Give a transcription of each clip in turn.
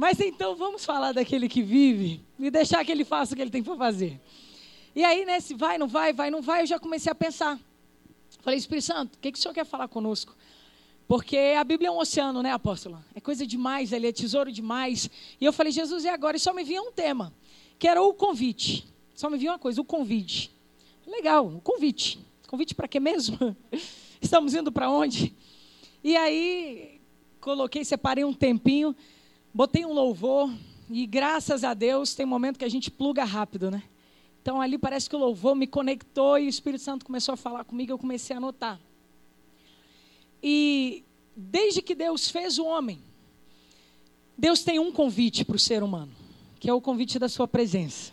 Mas então vamos falar daquele que vive e deixar que ele faça o que ele tem para fazer. E aí, né, se vai, não vai, vai, não vai, eu já comecei a pensar. Falei, Espírito Santo, o que, que o Senhor quer falar conosco? Porque a Bíblia é um oceano, né, apóstola? É coisa demais, ele é tesouro demais. E eu falei, Jesus, e agora? E só me vinha um tema, que era o convite. Só me vinha uma coisa, o convite. Legal, o convite. Convite para quê mesmo? Estamos indo para onde? E aí, coloquei, separei um tempinho botei um louvor e graças a Deus tem momento que a gente pluga rápido, né? Então ali parece que o louvor me conectou e o Espírito Santo começou a falar comigo, eu comecei a anotar. E desde que Deus fez o homem, Deus tem um convite para o ser humano, que é o convite da sua presença.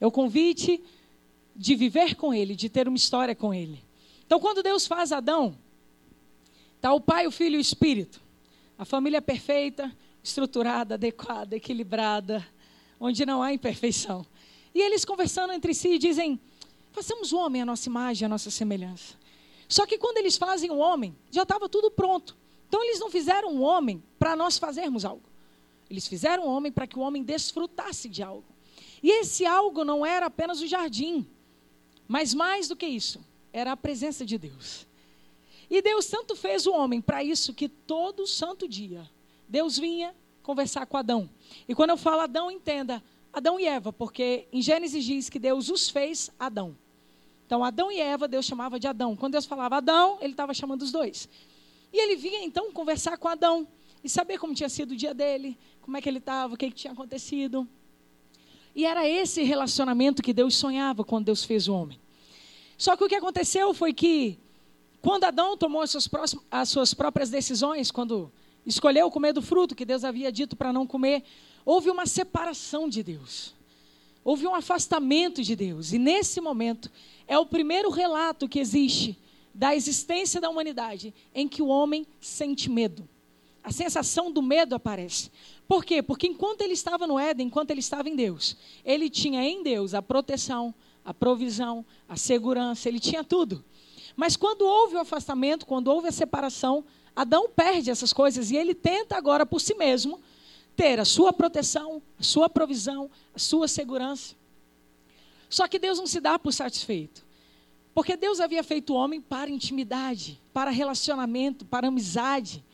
É o convite de viver com ele, de ter uma história com ele. Então quando Deus faz Adão, tá o Pai, o Filho e o Espírito. A família é perfeita, estruturada, adequada, equilibrada, onde não há imperfeição. E eles conversando entre si dizem: façamos o homem a nossa imagem, a nossa semelhança. Só que quando eles fazem o homem, já estava tudo pronto. Então eles não fizeram o homem para nós fazermos algo. Eles fizeram o homem para que o homem desfrutasse de algo. E esse algo não era apenas o jardim, mas mais do que isso, era a presença de Deus. E Deus tanto fez o homem para isso que todo santo dia Deus vinha conversar com Adão. E quando eu falo Adão, entenda, Adão e Eva, porque em Gênesis diz que Deus os fez Adão. Então, Adão e Eva, Deus chamava de Adão. Quando Deus falava Adão, ele estava chamando os dois. E ele vinha então conversar com Adão e saber como tinha sido o dia dele, como é que ele estava, o que, que tinha acontecido. E era esse relacionamento que Deus sonhava quando Deus fez o homem. Só que o que aconteceu foi que, quando Adão tomou as suas, próximas, as suas próprias decisões, quando escolheu comer do fruto que Deus havia dito para não comer, houve uma separação de Deus. Houve um afastamento de Deus. E nesse momento é o primeiro relato que existe da existência da humanidade em que o homem sente medo. A sensação do medo aparece. Por quê? Porque enquanto ele estava no Éden, enquanto ele estava em Deus, ele tinha em Deus a proteção, a provisão, a segurança, ele tinha tudo. Mas quando houve o afastamento, quando houve a separação, Adão perde essas coisas e ele tenta agora por si mesmo ter a sua proteção, a sua provisão, a sua segurança. Só que Deus não se dá por satisfeito. Porque Deus havia feito o homem para intimidade, para relacionamento, para amizade.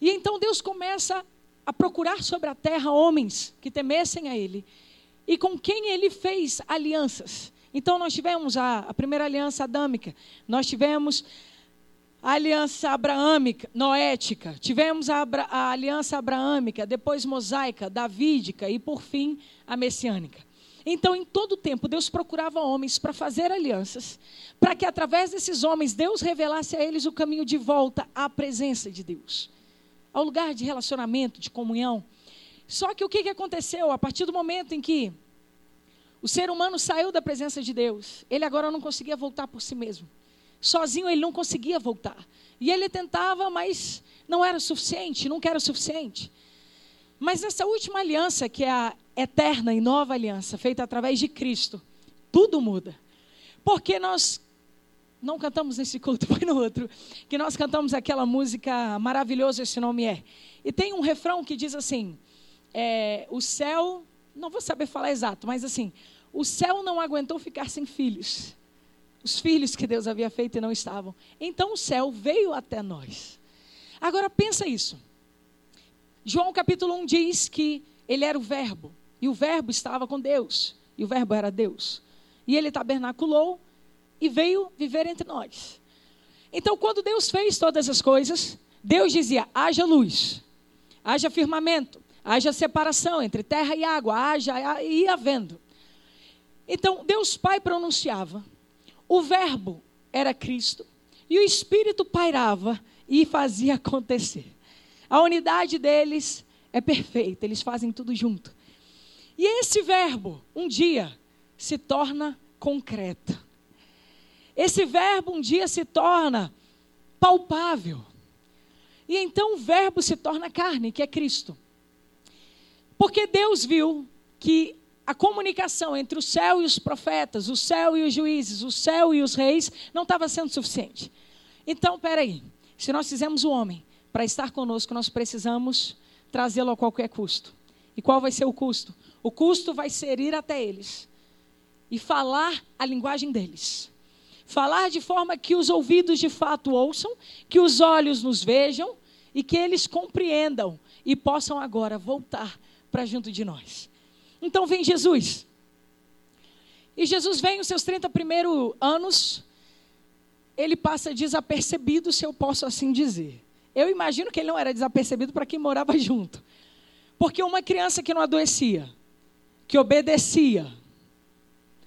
E então Deus começa a procurar sobre a terra homens que temessem a Ele e com quem Ele fez alianças. Então nós tivemos a, a primeira aliança adâmica, nós tivemos a aliança abraâmica, noética, tivemos a, a, aliança abraâmica, depois mosaica, davídica e por fim a messiânica. Então, em todo o tempo, Deus procurava homens para fazer alianças, para que através desses homens Deus revelasse a eles o caminho de volta à presença de Deus, ao lugar de relacionamento, de comunhão. Só que o que aconteceu? A partir do momento em que o ser humano saiu da presença de Deus, ele agora não conseguia voltar por si mesmo. Sozinho ele não conseguia voltar. E ele tentava, mas não era suficiente, nunca era suficiente. Mas nessa última aliança, que é a eterna e nova aliança, feita através de Cristo, tudo muda. Porque nós não cantamos nesse culto, foi no outro, que nós cantamos aquela música maravilhosa, esse nome é. E tem um refrão que diz assim: é, o céu, não vou saber falar exato, mas assim, o céu não aguentou ficar sem filhos os filhos que Deus havia feito e não estavam. Então o céu veio até nós. Agora pensa isso. João capítulo 1 diz que ele era o verbo, e o verbo estava com Deus, e o verbo era Deus. E ele tabernaculou e veio viver entre nós. Então, quando Deus fez todas as coisas, Deus dizia: haja luz, haja firmamento, haja separação entre terra e água, haja e havendo. Então, Deus Pai pronunciava, o Verbo era Cristo e o Espírito pairava e fazia acontecer. A unidade deles é perfeita, eles fazem tudo junto. E esse verbo, um dia, se torna concreto. Esse verbo um dia se torna palpável. E então o verbo se torna carne, que é Cristo. Porque Deus viu que a comunicação entre o céu e os profetas, o céu e os juízes, o céu e os reis, não estava sendo suficiente. Então, peraí, se nós fizemos o homem para estar conosco, nós precisamos trazê-lo a qualquer custo. E qual vai ser o custo? O custo vai ser ir até eles e falar a linguagem deles. Falar de forma que os ouvidos de fato ouçam, que os olhos nos vejam e que eles compreendam e possam agora voltar para junto de nós. Então vem Jesus. E Jesus vem os seus 30 primeiros anos, ele passa desapercebido, se eu posso assim dizer. Eu imagino que ele não era desapercebido para quem morava junto. Porque uma criança que não adoecia, que obedecia,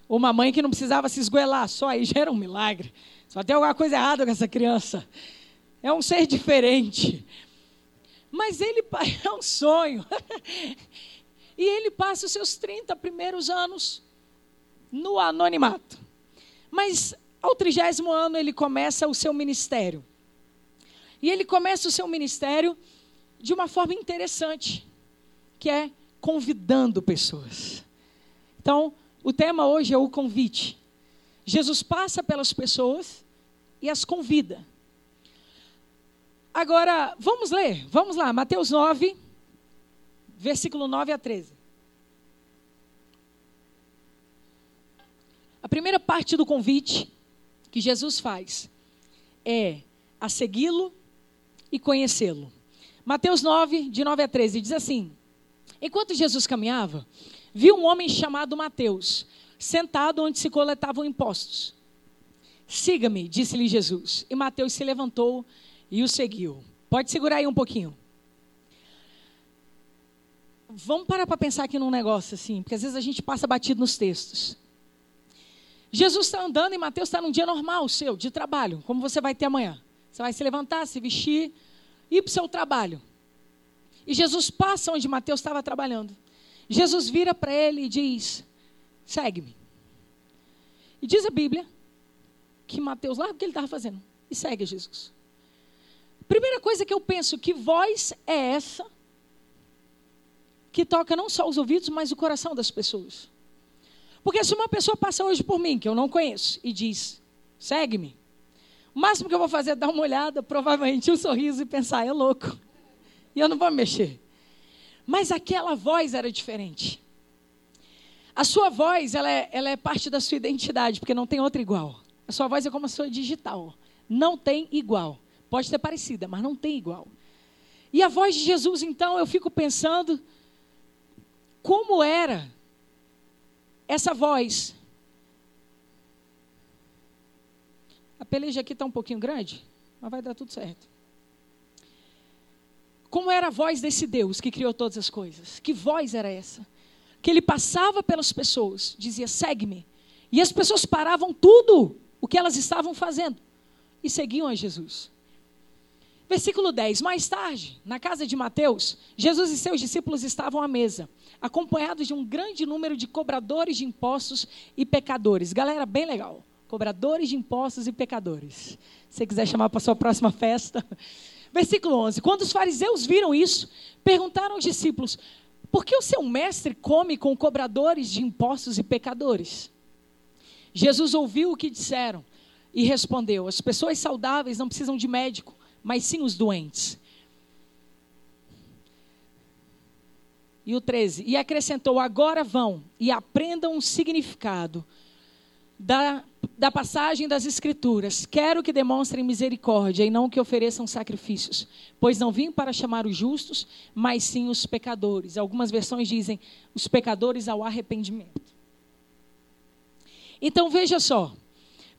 uma mãe que não precisava se esgoelar, só aí já era um milagre. Só tem alguma coisa errada com essa criança. É um ser diferente. Mas ele é um sonho. E ele passa os seus 30 primeiros anos no anonimato. Mas ao trigésimo ano ele começa o seu ministério. E ele começa o seu ministério de uma forma interessante, que é convidando pessoas. Então, o tema hoje é o convite. Jesus passa pelas pessoas e as convida. Agora, vamos ler, vamos lá, Mateus 9, versículo 9 a 13. A primeira parte do convite que Jesus faz é a segui-lo e conhecê-lo. Mateus 9, de 9 a 13, diz assim: Enquanto Jesus caminhava, viu um homem chamado Mateus, sentado onde se coletavam impostos. Siga-me, disse-lhe Jesus. E Mateus se levantou e o seguiu. Pode segurar aí um pouquinho. Vamos parar para pensar aqui num negócio assim, porque às vezes a gente passa batido nos textos. Jesus está andando e Mateus está num dia normal seu, de trabalho, como você vai ter amanhã. Você vai se levantar, se vestir, ir para o seu trabalho. E Jesus passa onde Mateus estava trabalhando. Jesus vira para ele e diz: segue-me. E diz a Bíblia que Mateus larga o que ele estava fazendo e segue Jesus. Primeira coisa que eu penso, que voz é essa que toca não só os ouvidos, mas o coração das pessoas? Porque se uma pessoa passa hoje por mim, que eu não conheço, e diz, segue-me, o máximo que eu vou fazer é dar uma olhada, provavelmente um sorriso e pensar, é louco. E eu não vou me mexer. Mas aquela voz era diferente. A sua voz, ela é, ela é parte da sua identidade, porque não tem outra igual. A sua voz é como a sua digital. Não tem igual. Pode ser parecida, mas não tem igual. E a voz de Jesus, então, eu fico pensando como era essa voz. A peleja aqui está um pouquinho grande, mas vai dar tudo certo. Como era a voz desse Deus que criou todas as coisas? Que voz era essa? Que ele passava pelas pessoas, dizia: segue-me. E as pessoas paravam tudo o que elas estavam fazendo e seguiam a Jesus. Versículo 10. Mais tarde, na casa de Mateus, Jesus e seus discípulos estavam à mesa, acompanhados de um grande número de cobradores de impostos e pecadores. Galera, bem legal. Cobradores de impostos e pecadores. Se você quiser chamar para sua próxima festa. Versículo 11. Quando os fariseus viram isso, perguntaram aos discípulos: Por que o seu mestre come com cobradores de impostos e pecadores? Jesus ouviu o que disseram e respondeu: As pessoas saudáveis não precisam de médico mas sim os doentes. E o 13, e acrescentou: agora vão e aprendam o significado da, da passagem das Escrituras. Quero que demonstrem misericórdia e não que ofereçam sacrifícios, pois não vim para chamar os justos, mas sim os pecadores. Algumas versões dizem os pecadores ao arrependimento. Então veja só.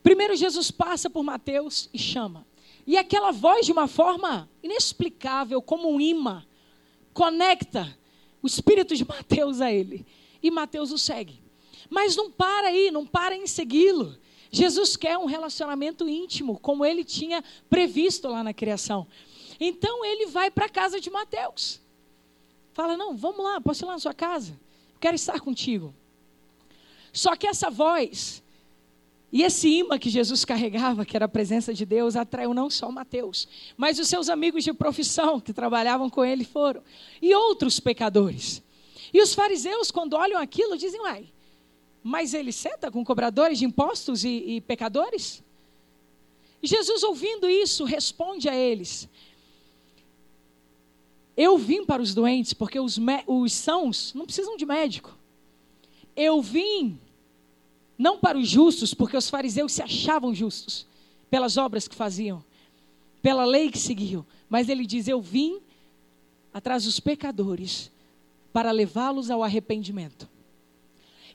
Primeiro Jesus passa por Mateus e chama. E aquela voz, de uma forma inexplicável, como um imã, conecta o espírito de Mateus a ele. E Mateus o segue. Mas não para aí, não para em segui-lo. Jesus quer um relacionamento íntimo, como ele tinha previsto lá na criação. Então ele vai para a casa de Mateus. Fala: Não, vamos lá, posso ir lá na sua casa? quero estar contigo. Só que essa voz e esse imã que Jesus carregava, que era a presença de Deus, atraiu não só Mateus, mas os seus amigos de profissão que trabalhavam com ele foram, e outros pecadores. E os fariseus, quando olham aquilo, dizem: Uai, mas ele senta com cobradores de impostos e, e pecadores? E Jesus, ouvindo isso, responde a eles: Eu vim para os doentes, porque os, os sãos não precisam de médico. Eu vim não para os justos, porque os fariseus se achavam justos pelas obras que faziam, pela lei que seguiam. Mas ele diz: Eu vim atrás dos pecadores para levá-los ao arrependimento.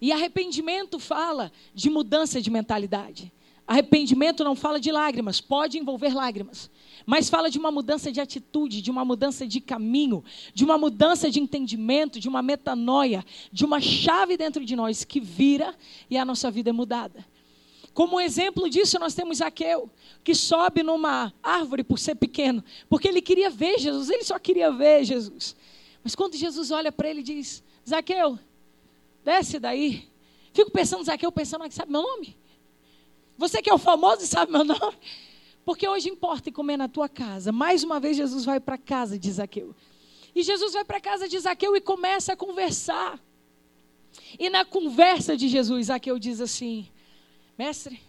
E arrependimento fala de mudança de mentalidade. Arrependimento não fala de lágrimas, pode envolver lágrimas, mas fala de uma mudança de atitude, de uma mudança de caminho, de uma mudança de entendimento, de uma metanoia, de uma chave dentro de nós que vira e a nossa vida é mudada. Como exemplo disso, nós temos Zaqueu, que sobe numa árvore por ser pequeno, porque ele queria ver Jesus, ele só queria ver Jesus. Mas quando Jesus olha para ele e diz: Zaqueu, desce daí. Fico pensando, Zaqueu, pensando, sabe meu nome? Você que é o famoso e sabe meu nome? Porque hoje importa comer na tua casa. Mais uma vez, Jesus vai para casa de Zaqueu. E Jesus vai para casa de Zaqueu e começa a conversar. E na conversa de Jesus, Zaqueu diz assim: Mestre,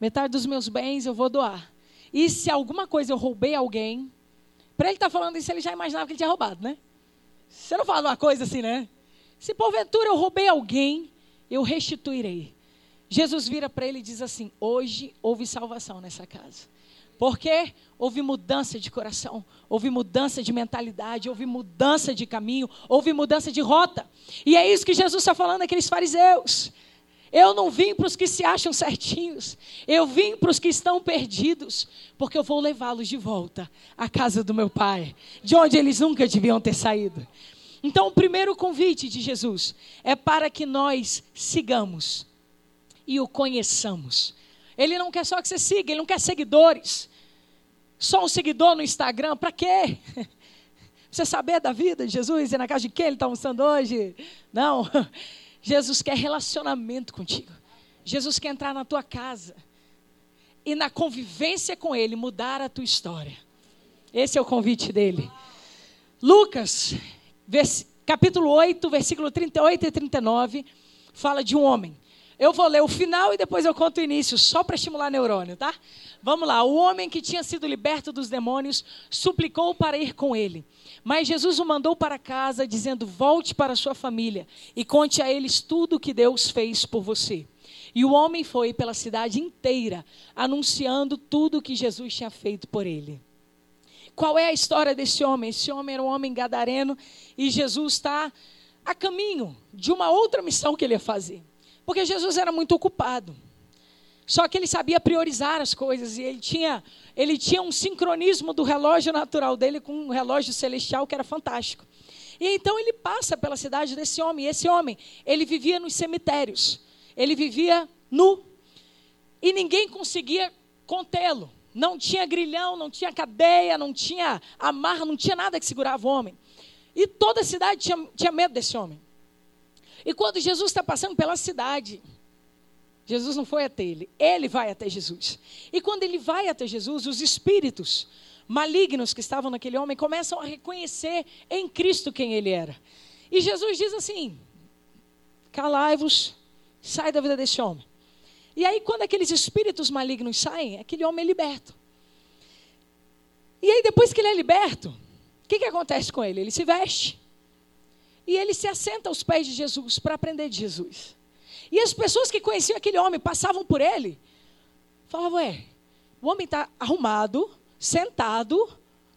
metade dos meus bens eu vou doar. E se alguma coisa eu roubei alguém, para ele estar tá falando isso, ele já imaginava que ele tinha roubado, né? Você não fala uma coisa assim, né? Se porventura eu roubei alguém, eu restituirei. Jesus vira para ele e diz assim: Hoje houve salvação nessa casa. Porque houve mudança de coração, houve mudança de mentalidade, houve mudança de caminho, houve mudança de rota. E é isso que Jesus está falando àqueles fariseus. Eu não vim para os que se acham certinhos, eu vim para os que estão perdidos, porque eu vou levá-los de volta à casa do meu Pai, de onde eles nunca deviam ter saído. Então, o primeiro convite de Jesus é para que nós sigamos e o conheçamos. Ele não quer só que você siga, ele não quer seguidores. Só um seguidor no Instagram, para quê? Você saber da vida de Jesus e na casa de quem ele está almoçando hoje? Não. Jesus quer relacionamento contigo. Jesus quer entrar na tua casa e na convivência com Ele mudar a tua história. Esse é o convite dele. Lucas, capítulo 8, versículo 38 e 39, fala de um homem eu vou ler o final e depois eu conto o início, só para estimular neurônio, tá? Vamos lá. O homem que tinha sido liberto dos demônios suplicou para ir com ele. Mas Jesus o mandou para casa, dizendo: Volte para sua família e conte a eles tudo o que Deus fez por você. E o homem foi pela cidade inteira, anunciando tudo o que Jesus tinha feito por ele. Qual é a história desse homem? Esse homem era um homem gadareno e Jesus está a caminho de uma outra missão que ele ia fazer. Porque Jesus era muito ocupado. Só que ele sabia priorizar as coisas e ele tinha, ele tinha um sincronismo do relógio natural dele com um relógio celestial que era fantástico. E então ele passa pela cidade desse homem. E esse homem, ele vivia nos cemitérios. Ele vivia nu. E ninguém conseguia contê-lo. Não tinha grilhão, não tinha cadeia, não tinha amarra, não tinha nada que segurava o homem. E toda a cidade tinha, tinha medo desse homem. E quando Jesus está passando pela cidade, Jesus não foi até ele, ele vai até Jesus. E quando ele vai até Jesus, os espíritos malignos que estavam naquele homem começam a reconhecer em Cristo quem ele era. E Jesus diz assim: calai-vos, sai da vida desse homem. E aí, quando aqueles espíritos malignos saem, aquele homem é liberto. E aí, depois que ele é liberto, o que, que acontece com ele? Ele se veste. E ele se assenta aos pés de Jesus para aprender de Jesus. E as pessoas que conheciam aquele homem passavam por ele, falavam: Ué, o homem está arrumado, sentado,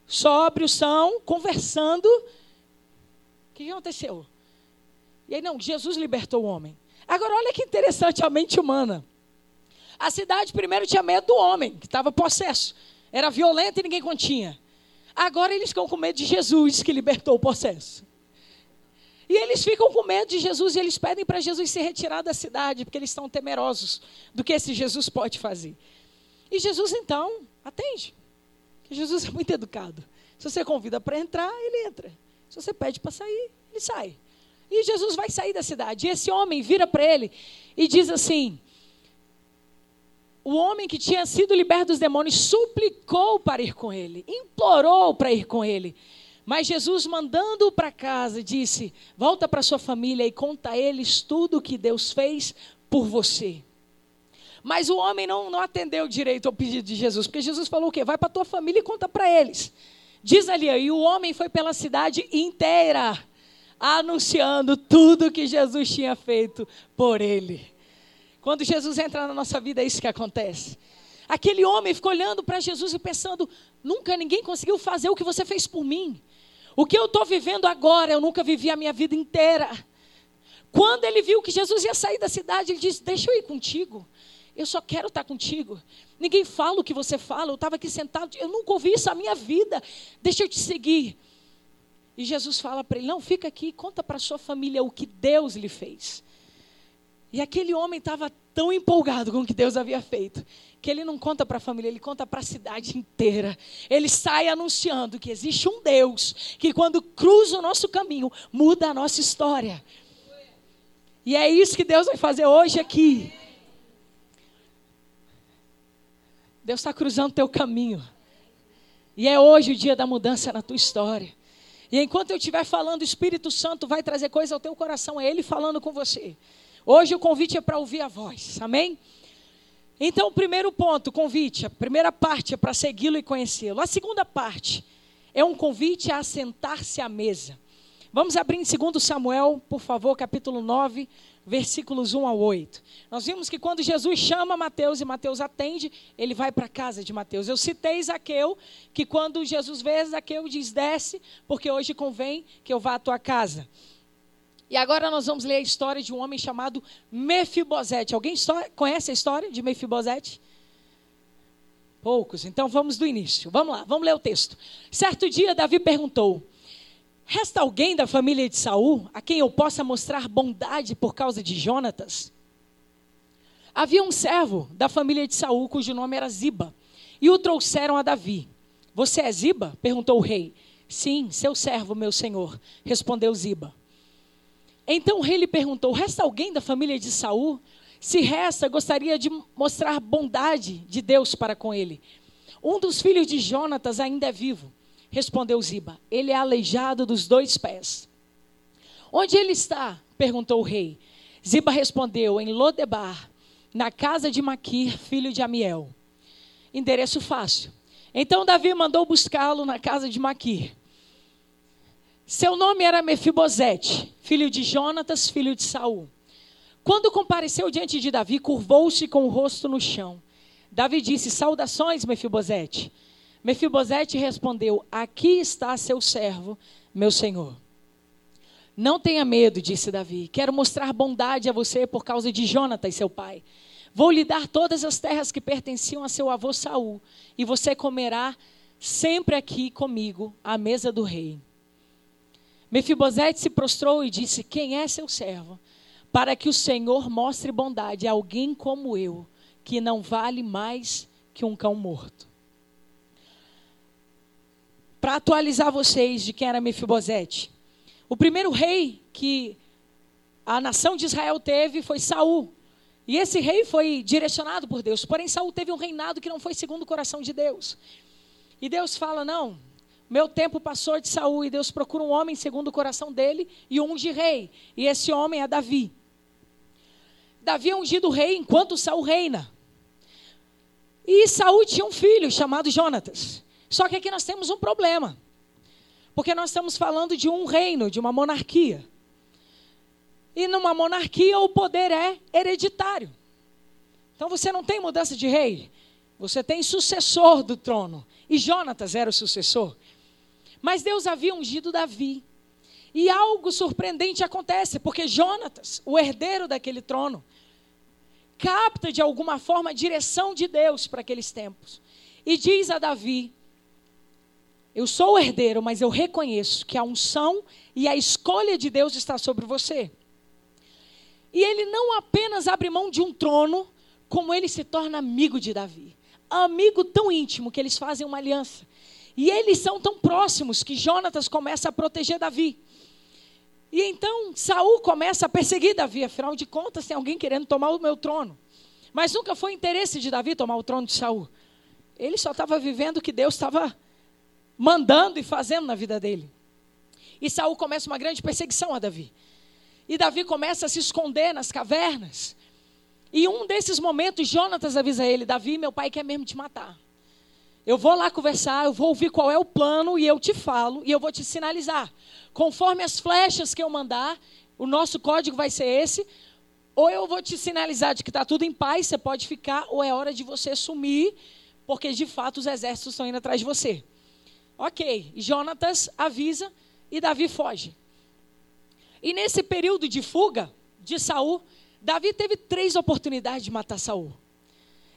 sóbrio, são, conversando. O que aconteceu? E aí, não, Jesus libertou o homem. Agora, olha que interessante a mente humana. A cidade primeiro tinha medo do homem, que estava possesso. Era violento e ninguém continha. Agora eles ficam com medo de Jesus, que libertou o processo. E eles ficam com medo de Jesus e eles pedem para Jesus se retirar da cidade, porque eles estão temerosos do que esse Jesus pode fazer. E Jesus então atende. Porque Jesus é muito educado. Se você convida para entrar, ele entra. Se você pede para sair, ele sai. E Jesus vai sair da cidade. E esse homem vira para ele e diz assim: o homem que tinha sido liberto dos demônios suplicou para ir com ele, implorou para ir com ele. Mas Jesus, mandando-o para casa, disse: Volta para sua família e conta a eles tudo o que Deus fez por você. Mas o homem não, não atendeu direito ao pedido de Jesus, porque Jesus falou o quê? Vai para tua família e conta para eles. Diz ali, e o homem foi pela cidade inteira, anunciando tudo que Jesus tinha feito por ele. Quando Jesus entra na nossa vida, é isso que acontece. Aquele homem ficou olhando para Jesus e pensando: nunca ninguém conseguiu fazer o que você fez por mim. O que eu estou vivendo agora, eu nunca vivi a minha vida inteira. Quando ele viu que Jesus ia sair da cidade, ele disse: Deixa eu ir contigo. Eu só quero estar contigo. Ninguém fala o que você fala. Eu estava aqui sentado, eu nunca ouvi isso na minha vida. Deixa eu te seguir. E Jesus fala para ele: Não, fica aqui, conta para sua família o que Deus lhe fez. E aquele homem estava tão empolgado com o que Deus havia feito, que ele não conta para a família, ele conta para a cidade inteira. Ele sai anunciando que existe um Deus que, quando cruza o nosso caminho, muda a nossa história. E é isso que Deus vai fazer hoje aqui. Deus está cruzando o teu caminho. E é hoje o dia da mudança na tua história. E enquanto eu estiver falando, o Espírito Santo vai trazer coisa ao teu coração, é Ele falando com você. Hoje o convite é para ouvir a voz, amém? Então, o primeiro ponto, convite, a primeira parte é para segui-lo e conhecê-lo. A segunda parte é um convite a assentar-se à mesa. Vamos abrir em 2 Samuel, por favor, capítulo 9, versículos 1 ao 8. Nós vimos que quando Jesus chama Mateus e Mateus atende, ele vai para a casa de Mateus. Eu citei Zaqueu, que quando Jesus vê Zaqueu diz: desce, porque hoje convém que eu vá à tua casa. E agora nós vamos ler a história de um homem chamado Mefibosete. Alguém conhece a história de Mefibosete? Poucos. Então vamos do início. Vamos lá, vamos ler o texto. Certo dia Davi perguntou: Resta alguém da família de Saul a quem eu possa mostrar bondade por causa de Jonatas? Havia um servo da família de Saul cujo nome era Ziba, e o trouxeram a Davi. Você é Ziba? perguntou o rei. Sim, seu servo, meu senhor, respondeu Ziba. Então o rei lhe perguntou: Resta alguém da família de Saul? Se resta, gostaria de mostrar bondade de Deus para com ele. Um dos filhos de Jonatas ainda é vivo. Respondeu Ziba: Ele é aleijado dos dois pés. Onde ele está? perguntou o rei. Ziba respondeu: Em Lodebar, na casa de Maquir, filho de Amiel. Endereço fácil. Então Davi mandou buscá-lo na casa de Maquir. Seu nome era Mefibosete, filho de Jonatas, filho de Saul. Quando compareceu diante de Davi, curvou-se com o rosto no chão. Davi disse: Saudações, Mefibosete. Mefibosete respondeu: Aqui está seu servo, meu senhor. Não tenha medo, disse Davi. Quero mostrar bondade a você por causa de Jonatas, seu pai. Vou lhe dar todas as terras que pertenciam a seu avô Saul, e você comerá sempre aqui comigo à mesa do rei. Mefibosete se prostrou e disse: Quem é seu servo? Para que o Senhor mostre bondade a alguém como eu, que não vale mais que um cão morto. Para atualizar vocês de quem era Mefibosete, o primeiro rei que a nação de Israel teve foi Saul. E esse rei foi direcionado por Deus. Porém, Saul teve um reinado que não foi segundo o coração de Deus. E Deus fala: não, meu tempo passou de Saul e Deus procura um homem segundo o coração dele e unge rei. E esse homem é Davi. Davi é ungido rei enquanto Saul reina. E Saul tinha um filho chamado Jonatas. Só que aqui nós temos um problema. Porque nós estamos falando de um reino, de uma monarquia. E numa monarquia o poder é hereditário. Então você não tem mudança de rei, você tem sucessor do trono. E Jonatas era o sucessor. Mas Deus havia ungido Davi. E algo surpreendente acontece, porque Jonatas, o herdeiro daquele trono, capta de alguma forma a direção de Deus para aqueles tempos. E diz a Davi: Eu sou o herdeiro, mas eu reconheço que a unção e a escolha de Deus está sobre você. E ele não apenas abre mão de um trono, como ele se torna amigo de Davi. Amigo tão íntimo que eles fazem uma aliança. E eles são tão próximos que Jonatas começa a proteger Davi. E então Saul começa a perseguir Davi, afinal de contas tem alguém querendo tomar o meu trono. Mas nunca foi interesse de Davi tomar o trono de Saul. Ele só estava vivendo o que Deus estava mandando e fazendo na vida dele. E Saul começa uma grande perseguição a Davi. E Davi começa a se esconder nas cavernas. E um desses momentos, Jonatas avisa ele: Davi, meu pai quer mesmo te matar. Eu vou lá conversar, eu vou ouvir qual é o plano e eu te falo e eu vou te sinalizar. Conforme as flechas que eu mandar, o nosso código vai ser esse. Ou eu vou te sinalizar de que está tudo em paz, você pode ficar, ou é hora de você sumir, porque de fato os exércitos estão indo atrás de você. Ok, Jonatas avisa e Davi foge. E nesse período de fuga de Saul, Davi teve três oportunidades de matar Saul.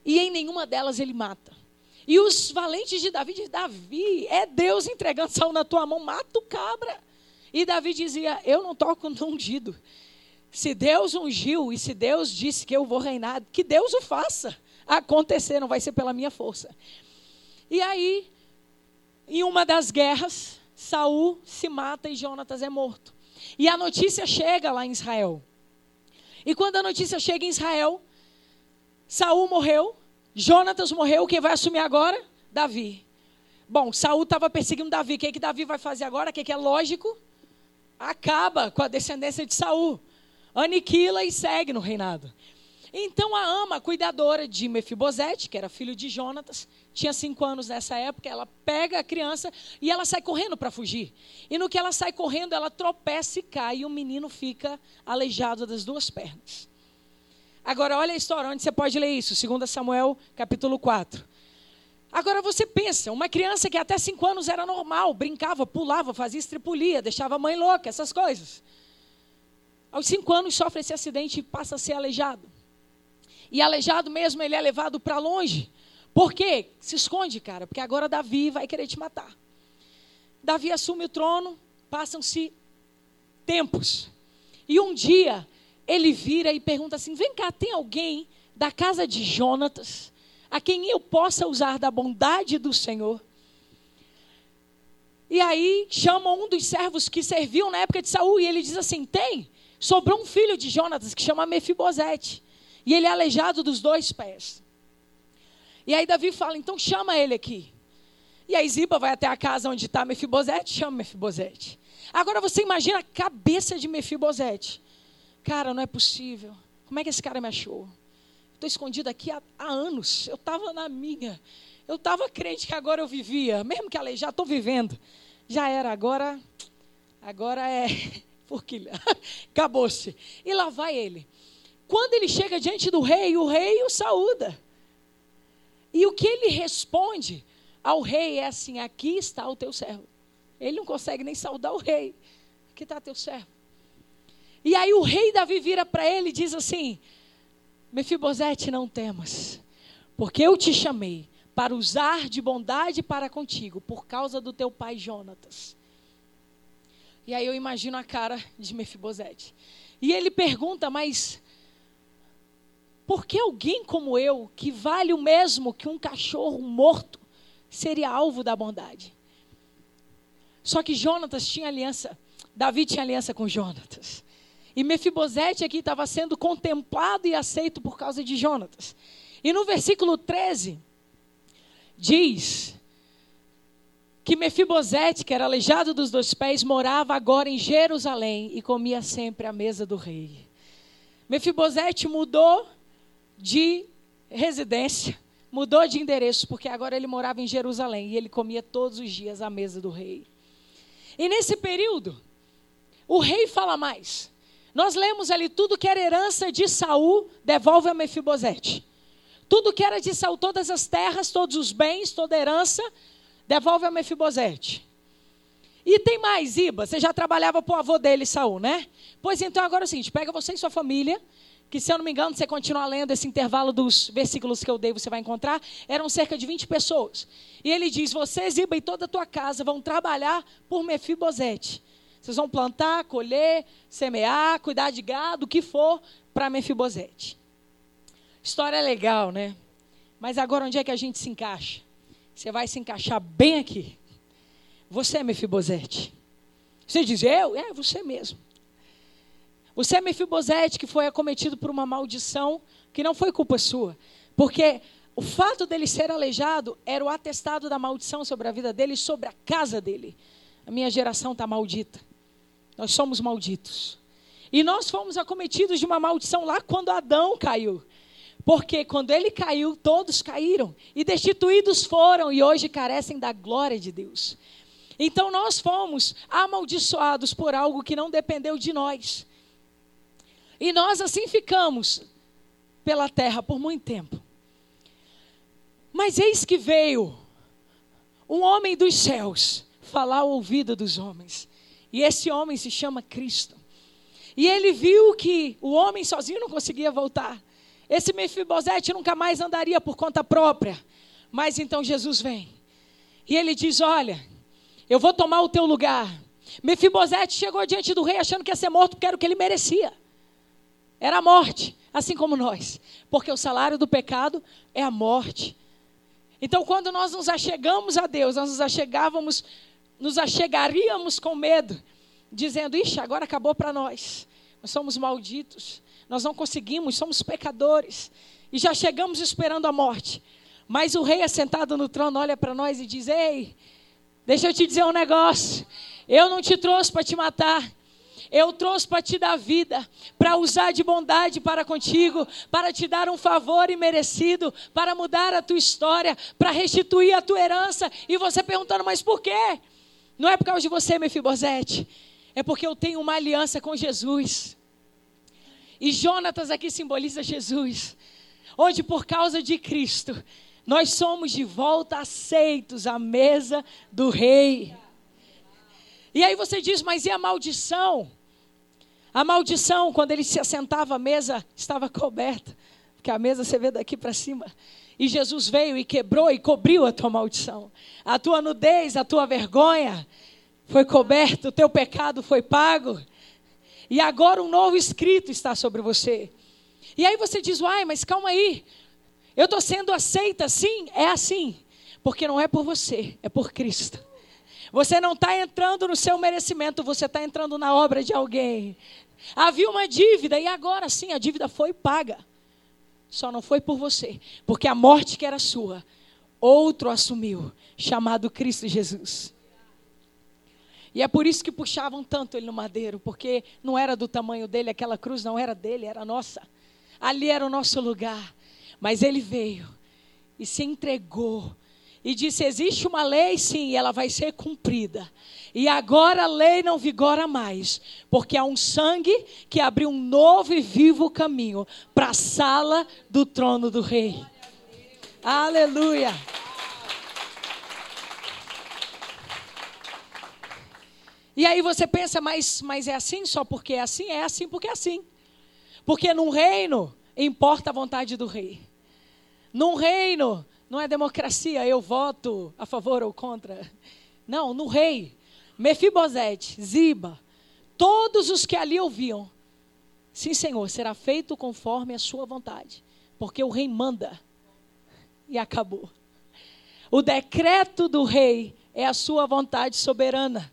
E em nenhuma delas ele mata. E os valentes de Davi dizem: Davi, é Deus entregando Saul na tua mão, mata o cabra. E Davi dizia: Eu não toco no ungido. Se Deus ungiu e se Deus disse que eu vou reinar, que Deus o faça acontecer, não vai ser pela minha força. E aí, em uma das guerras, Saul se mata e Jonatas é morto. E a notícia chega lá em Israel. E quando a notícia chega em Israel, Saul morreu, Jonatas morreu, quem vai assumir agora? Davi. Bom, Saul estava perseguindo Davi. O que, é que Davi vai fazer agora? O que, é que é lógico? Acaba com a descendência de Saul. Aniquila e segue no reinado. Então a ama, a cuidadora de Mefibosete, que era filho de Jonatas, tinha cinco anos nessa época, ela pega a criança e ela sai correndo para fugir. E no que ela sai correndo, ela tropeça e cai, e o menino fica aleijado das duas pernas. Agora, olha a história, onde você pode ler isso, 2 Samuel, capítulo 4. Agora você pensa, uma criança que até 5 anos era normal, brincava, pulava, fazia estripulia, deixava a mãe louca, essas coisas. Aos 5 anos sofre esse acidente e passa a ser aleijado. E aleijado mesmo, ele é levado para longe. Por quê? Se esconde, cara, porque agora Davi vai querer te matar. Davi assume o trono, passam-se tempos. E um dia, ele vira e pergunta assim: Vem cá, tem alguém da casa de Jonatas a quem eu possa usar da bondade do Senhor? E aí chama um dos servos que serviu na época de Saul e ele diz assim: Tem, sobrou um filho de Jonatas que chama Mefibosete. E ele é aleijado dos dois pés. E aí Davi fala: Então chama ele aqui. E aí Ziba vai até a casa onde está Mefibosete, chama Mefibosete. Agora você imagina a cabeça de Mefibosete. Cara, não é possível. Como é que esse cara me achou? Estou escondido aqui há, há anos. Eu estava na minha. Eu estava crente que agora eu vivia. Mesmo que aleijado, estou vivendo. Já era, agora. Agora é. Porque acabou-se. E lá vai ele. Quando ele chega diante do rei, o rei o saúda. E o que ele responde ao rei é assim: aqui está o teu servo. Ele não consegue nem saudar o rei. Aqui está teu servo. E aí o rei Davi vira para ele e diz assim: Mefibosete, não temas, porque eu te chamei para usar de bondade para contigo, por causa do teu pai Jonatas. E aí eu imagino a cara de Mefibosete. E ele pergunta, mas por que alguém como eu, que vale o mesmo que um cachorro morto, seria alvo da bondade? Só que Jonatas tinha aliança, Davi tinha aliança com Jonatas. E Mefibosete aqui estava sendo contemplado e aceito por causa de Jonatas. E no versículo 13, diz que Mefibosete, que era aleijado dos dois pés, morava agora em Jerusalém e comia sempre à mesa do rei. Mefibosete mudou de residência, mudou de endereço, porque agora ele morava em Jerusalém e ele comia todos os dias à mesa do rei. E nesse período, o rei fala mais. Nós lemos ali tudo que era herança de Saul, devolve a Mefibosete. Tudo que era de Saul, todas as terras, todos os bens, toda a herança, devolve a Mefibosete. E tem mais, Iba, você já trabalhava para o avô dele, Saul, né? Pois então agora é o seguinte, pega você e sua família, que se eu não me engano, você continuar lendo esse intervalo dos versículos que eu dei, você vai encontrar, eram cerca de 20 pessoas. E ele diz, você, Ziba, e toda a tua casa vão trabalhar por Mefibosete. Vocês vão plantar, colher, semear, cuidar de gado, o que for, para Mefibosete. História legal, né? Mas agora onde é que a gente se encaixa? Você vai se encaixar bem aqui. Você é Mefibosete. Você diz, eu? É, você mesmo. Você é Mefibosete que foi acometido por uma maldição que não foi culpa sua. Porque o fato dele ser aleijado era o atestado da maldição sobre a vida dele e sobre a casa dele. A minha geração está maldita. Nós somos malditos. E nós fomos acometidos de uma maldição lá quando Adão caiu. Porque quando ele caiu, todos caíram. E destituídos foram e hoje carecem da glória de Deus. Então nós fomos amaldiçoados por algo que não dependeu de nós. E nós assim ficamos pela terra por muito tempo. Mas eis que veio um homem dos céus falar ao ouvido dos homens. E esse homem se chama Cristo. E ele viu que o homem sozinho não conseguia voltar. Esse Mefibosete nunca mais andaria por conta própria. Mas então Jesus vem. E ele diz: Olha, eu vou tomar o teu lugar. Mefibosete chegou diante do rei achando que ia ser morto porque era o que ele merecia. Era a morte, assim como nós. Porque o salário do pecado é a morte. Então, quando nós nos achegamos a Deus, nós nos achegávamos, nos achegaríamos com medo, dizendo: Ixi, agora acabou para nós. Nós somos malditos. Nós não conseguimos, somos pecadores. E já chegamos esperando a morte. Mas o rei assentado no trono olha para nós e diz: Ei, deixa eu te dizer um negócio. Eu não te trouxe para te matar. Eu trouxe para te dar vida, para usar de bondade para contigo, para te dar um favor imerecido, para mudar a tua história, para restituir a tua herança. E você perguntando, mas por quê? Não é por causa de você, Mefibosete. É porque eu tenho uma aliança com Jesus. E Jonatas aqui simboliza Jesus, onde por causa de Cristo, nós somos de volta aceitos à mesa do rei. E aí você diz, mas e a maldição? A maldição, quando ele se assentava à mesa, estava coberta, porque a mesa você vê daqui para cima. E Jesus veio e quebrou e cobriu a tua maldição. A tua nudez, a tua vergonha foi coberta, o teu pecado foi pago. E agora um novo escrito está sobre você. E aí você diz, uai, mas calma aí. Eu estou sendo aceita assim? É assim. Porque não é por você, é por Cristo. Você não está entrando no seu merecimento, você está entrando na obra de alguém. Havia uma dívida e agora sim a dívida foi paga. Só não foi por você, porque a morte que era sua, outro assumiu, chamado Cristo Jesus. E é por isso que puxavam tanto ele no madeiro, porque não era do tamanho dele, aquela cruz não era dele, era nossa. Ali era o nosso lugar. Mas ele veio e se entregou e disse: existe uma lei, sim, e ela vai ser cumprida. E agora a lei não vigora mais, porque há um sangue que abriu um novo e vivo caminho para a sala do trono do rei. Aleluia. E aí você pensa, mas, mas é assim só porque é assim? É assim porque é assim. Porque num reino importa a vontade do rei. Num reino não é democracia, eu voto a favor ou contra. Não, no rei. Mefibosete, Ziba, todos os que ali ouviam. Sim, Senhor, será feito conforme a sua vontade. Porque o rei manda. E acabou. O decreto do rei é a sua vontade soberana.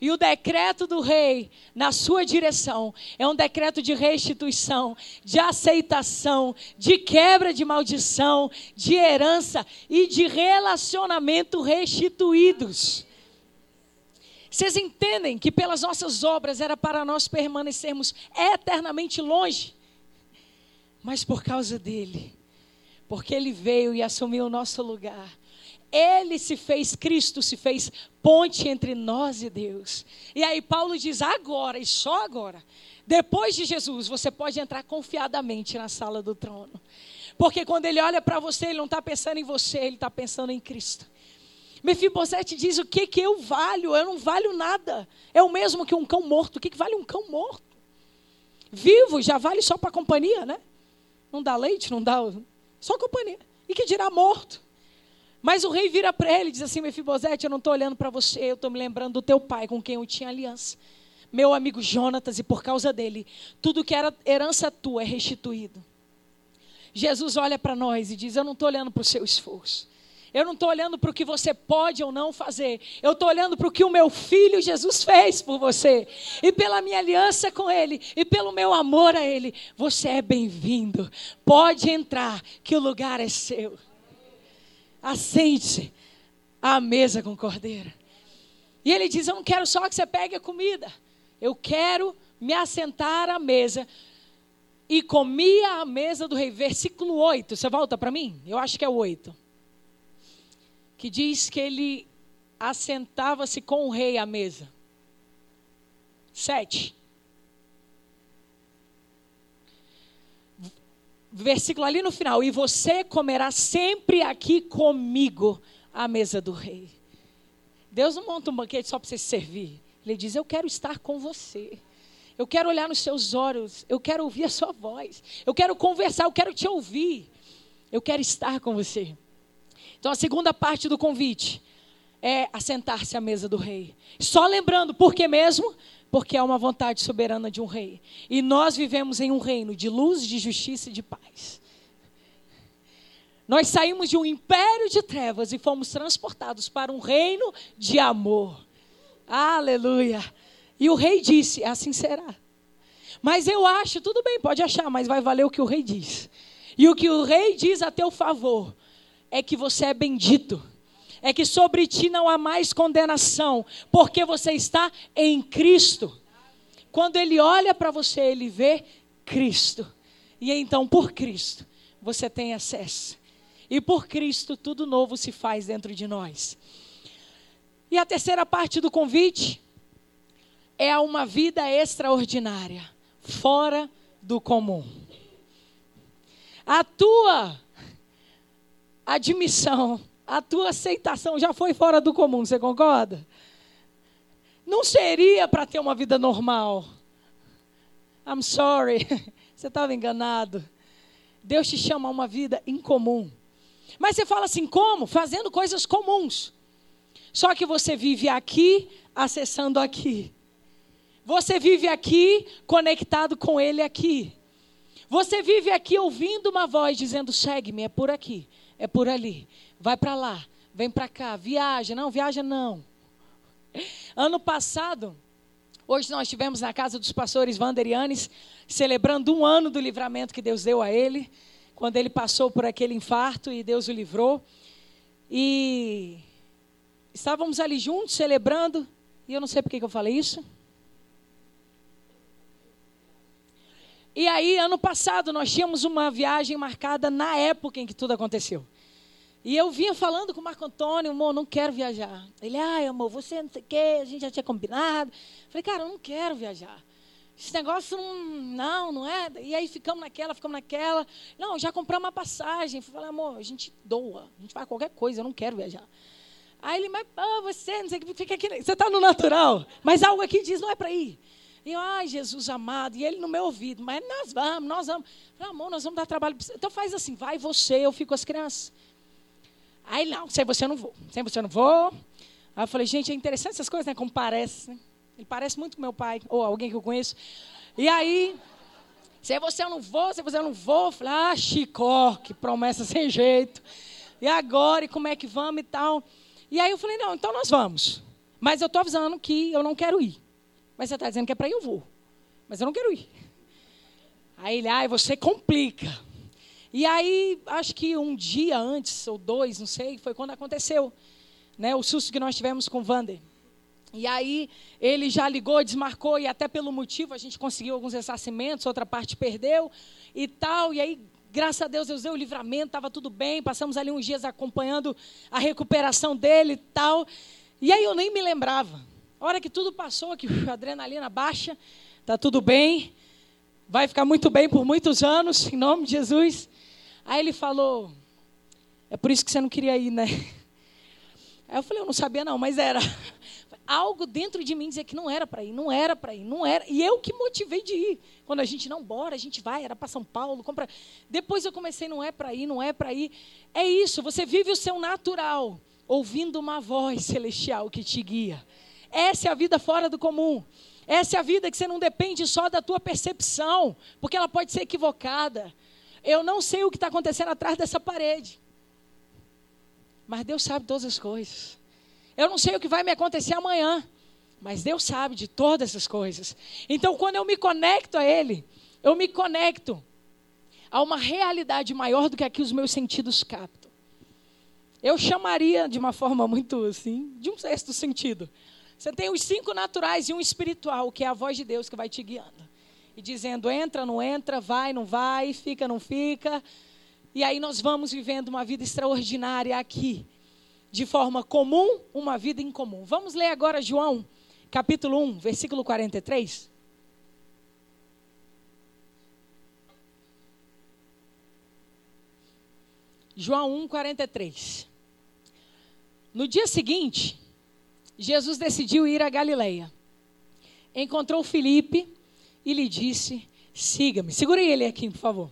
E o decreto do rei, na sua direção, é um decreto de restituição, de aceitação, de quebra de maldição, de herança e de relacionamento restituídos. Vocês entendem que pelas nossas obras era para nós permanecermos eternamente longe, mas por causa dele, porque ele veio e assumiu o nosso lugar ele se fez, Cristo se fez ponte entre nós e Deus. E aí Paulo diz: agora e só agora, depois de Jesus, você pode entrar confiadamente na sala do trono. Porque quando ele olha para você, ele não está pensando em você, ele está pensando em Cristo. Mefibosete diz: o que, que eu valho? Eu não valho nada. É o mesmo que um cão morto. O que, que vale um cão morto? Vivo já vale só para companhia, né? Não dá leite, não dá. Só companhia. E que dirá morto? Mas o rei vira para ele e diz assim: Mefibosete, eu não estou olhando para você, eu estou me lembrando do teu pai com quem eu tinha aliança. Meu amigo Jonatas, e por causa dele, tudo que era herança tua é restituído. Jesus olha para nós e diz: Eu não estou olhando para o seu esforço. Eu não estou olhando para o que você pode ou não fazer. Eu estou olhando para o que o meu filho Jesus fez por você. E pela minha aliança com Ele. E pelo meu amor a Ele. Você é bem-vindo. Pode entrar, que o lugar é seu assente à mesa com o cordeiro. E ele diz: Eu não quero só que você pegue a comida, eu quero me assentar à mesa e comia à mesa do rei. Versículo 8. Você volta para mim? Eu acho que é o 8. Que diz que ele assentava-se com o rei à mesa. 7. Versículo ali no final. E você comerá sempre aqui comigo à mesa do rei. Deus não monta um banquete só para você servir. Ele diz: Eu quero estar com você. Eu quero olhar nos seus olhos. Eu quero ouvir a sua voz. Eu quero conversar. Eu quero te ouvir. Eu quero estar com você. Então, a segunda parte do convite é assentar-se à mesa do rei. Só lembrando, por que mesmo? Porque é uma vontade soberana de um rei. E nós vivemos em um reino de luz, de justiça e de paz. Nós saímos de um império de trevas e fomos transportados para um reino de amor. Aleluia. E o rei disse: assim será. Mas eu acho, tudo bem, pode achar, mas vai valer o que o rei diz. E o que o rei diz a teu favor é que você é bendito. É que sobre ti não há mais condenação, porque você está em Cristo. Quando ele olha para você, ele vê Cristo. E então, por Cristo, você tem acesso. E por Cristo, tudo novo se faz dentro de nós. E a terceira parte do convite é a uma vida extraordinária, fora do comum. A tua admissão, a tua aceitação já foi fora do comum, você concorda? Não seria para ter uma vida normal. I'm sorry, você estava enganado. Deus te chama a uma vida incomum. Mas você fala assim, como? Fazendo coisas comuns. Só que você vive aqui, acessando aqui. Você vive aqui, conectado com Ele aqui. Você vive aqui ouvindo uma voz dizendo: segue-me, é por aqui, é por ali, vai para lá, vem para cá, viaja. Não, viaja não. Ano passado, hoje nós estivemos na casa dos pastores Vanderianes, celebrando um ano do livramento que Deus deu a ele quando ele passou por aquele infarto e Deus o livrou. E estávamos ali juntos celebrando, e eu não sei por que eu falei isso. E aí, ano passado, nós tínhamos uma viagem marcada na época em que tudo aconteceu. E eu vinha falando com o Marco Antônio, amor, não quero viajar. Ele, ai, amor, você não sei o quê, a gente já tinha combinado. Falei, cara, eu não quero viajar. Esse negócio não, não, é. E aí ficamos naquela, ficamos naquela. Não, já compramos uma passagem. Falei, amor, a gente doa, a gente faz qualquer coisa, eu não quero viajar. Aí ele, mas ah, você, não sei o que, fica aqui. Você está no natural, mas algo aqui diz, não é para ir. E eu, ai, Jesus amado, e ele no meu ouvido, mas nós vamos, nós vamos. Falei, amor, nós vamos dar trabalho. Então faz assim, vai você, eu fico com as crianças. Aí, não, sem você eu não vou, sem você eu não vou. Aí eu falei, gente, é interessante essas coisas, né? Como parece, né? Ele parece muito com meu pai, ou alguém que eu conheço. E aí, se você eu não vou, se você eu não vou, eu falei, ah, Chicó, que promessa sem jeito. E agora, e como é que vamos e tal? E aí eu falei, não, então nós vamos. Mas eu estou avisando que eu não quero ir. Mas você está dizendo que é para ir, eu vou. Mas eu não quero ir. Aí ele, ai, você complica. E aí, acho que um dia antes, ou dois, não sei, foi quando aconteceu. Né, o susto que nós tivemos com o Vander. E aí ele já ligou, desmarcou, e até pelo motivo a gente conseguiu alguns ressarcimentos, outra parte perdeu e tal. E aí, graças a Deus, Deus deu o livramento, estava tudo bem. Passamos ali uns dias acompanhando a recuperação dele e tal. E aí eu nem me lembrava. A hora que tudo passou, que a adrenalina baixa, tá tudo bem, vai ficar muito bem por muitos anos, em nome de Jesus. Aí ele falou: É por isso que você não queria ir, né? Aí eu falei: Eu não sabia, não, mas era algo dentro de mim dizia que não era para ir, não era para ir, não era. E eu que motivei de ir. Quando a gente não bora, a gente vai, era para São Paulo, compra. Depois eu comecei, não é para ir, não é para ir. É isso, você vive o seu natural, ouvindo uma voz celestial que te guia. Essa é a vida fora do comum. Essa é a vida que você não depende só da tua percepção, porque ela pode ser equivocada. Eu não sei o que está acontecendo atrás dessa parede. Mas Deus sabe todas as coisas. Eu não sei o que vai me acontecer amanhã, mas Deus sabe de todas essas coisas. Então, quando eu me conecto a Ele, eu me conecto a uma realidade maior do que a que os meus sentidos captam. Eu chamaria de uma forma muito assim, de um sexto sentido. Você tem os cinco naturais e um espiritual, que é a voz de Deus que vai te guiando. E dizendo: entra, não entra, vai, não vai, fica, não fica. E aí nós vamos vivendo uma vida extraordinária aqui, de forma comum, uma vida incomum. Vamos ler agora João, capítulo 1, versículo 43. João 1, 43. No dia seguinte, Jesus decidiu ir a Galileia. Encontrou Filipe e lhe disse: Siga-me. Segure ele aqui, por favor.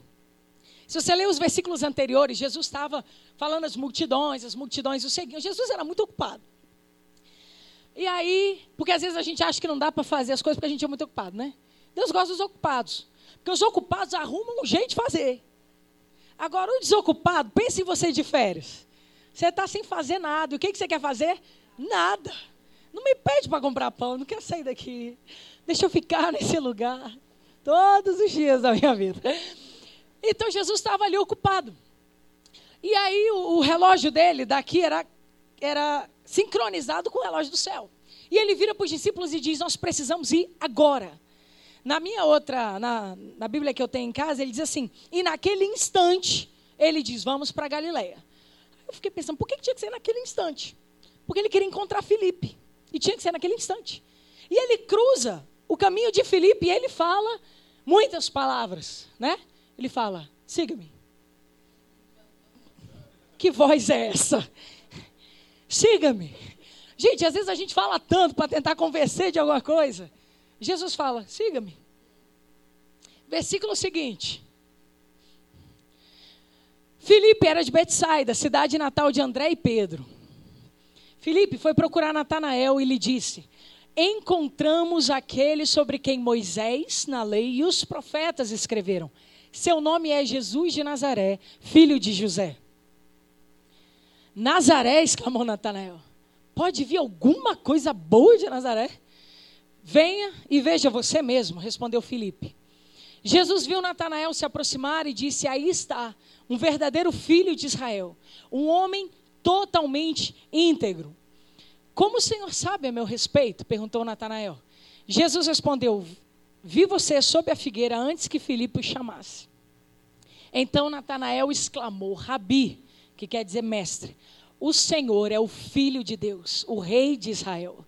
Se você ler os versículos anteriores, Jesus estava falando às multidões, as multidões o seguiam. Jesus era muito ocupado. E aí, porque às vezes a gente acha que não dá para fazer as coisas porque a gente é muito ocupado, né? Deus gosta dos ocupados. Porque os ocupados arrumam um jeito de fazer. Agora, o desocupado, pense em você de férias. Você está sem fazer nada. O que, que você quer fazer? Nada. Não me pede para comprar pão, não quero sair daqui. Deixa eu ficar nesse lugar todos os dias da minha vida. Então Jesus estava ali ocupado. E aí o, o, relógio dele daqui era, era sincronizado com o relógio do céu. E ele vira para os discípulos e diz: Nós precisamos ir agora. Na minha outra, na, na Bíblia que eu tenho em casa, ele diz assim: E naquele instante, ele diz: Vamos para Galileia. Eu fiquei pensando: por que tinha que ser naquele instante? Porque ele queria encontrar Felipe. E tinha que ser naquele instante. E ele cruza o caminho de Filipe ele fala muitas palavras, né? Ele fala: "Siga-me". Que voz é essa? Siga-me. Gente, às vezes a gente fala tanto para tentar convencer de alguma coisa. Jesus fala: "Siga-me". Versículo seguinte. Filipe era de Betsaida, cidade natal de André e Pedro. Filipe foi procurar Natanael e lhe disse: Encontramos aquele sobre quem Moisés, na lei, e os profetas escreveram. Seu nome é Jesus de Nazaré, filho de José. Nazaré, exclamou Natanael. Pode vir alguma coisa boa de Nazaré? Venha e veja você mesmo, respondeu Filipe. Jesus viu Natanael se aproximar e disse: Aí está, um verdadeiro filho de Israel, um homem totalmente íntegro. Como o Senhor sabe a meu respeito? perguntou Natanael. Jesus respondeu: Vi você sob a figueira antes que Filipe o chamasse. Então Natanael exclamou: Rabi, que quer dizer mestre, o Senhor é o Filho de Deus, o Rei de Israel.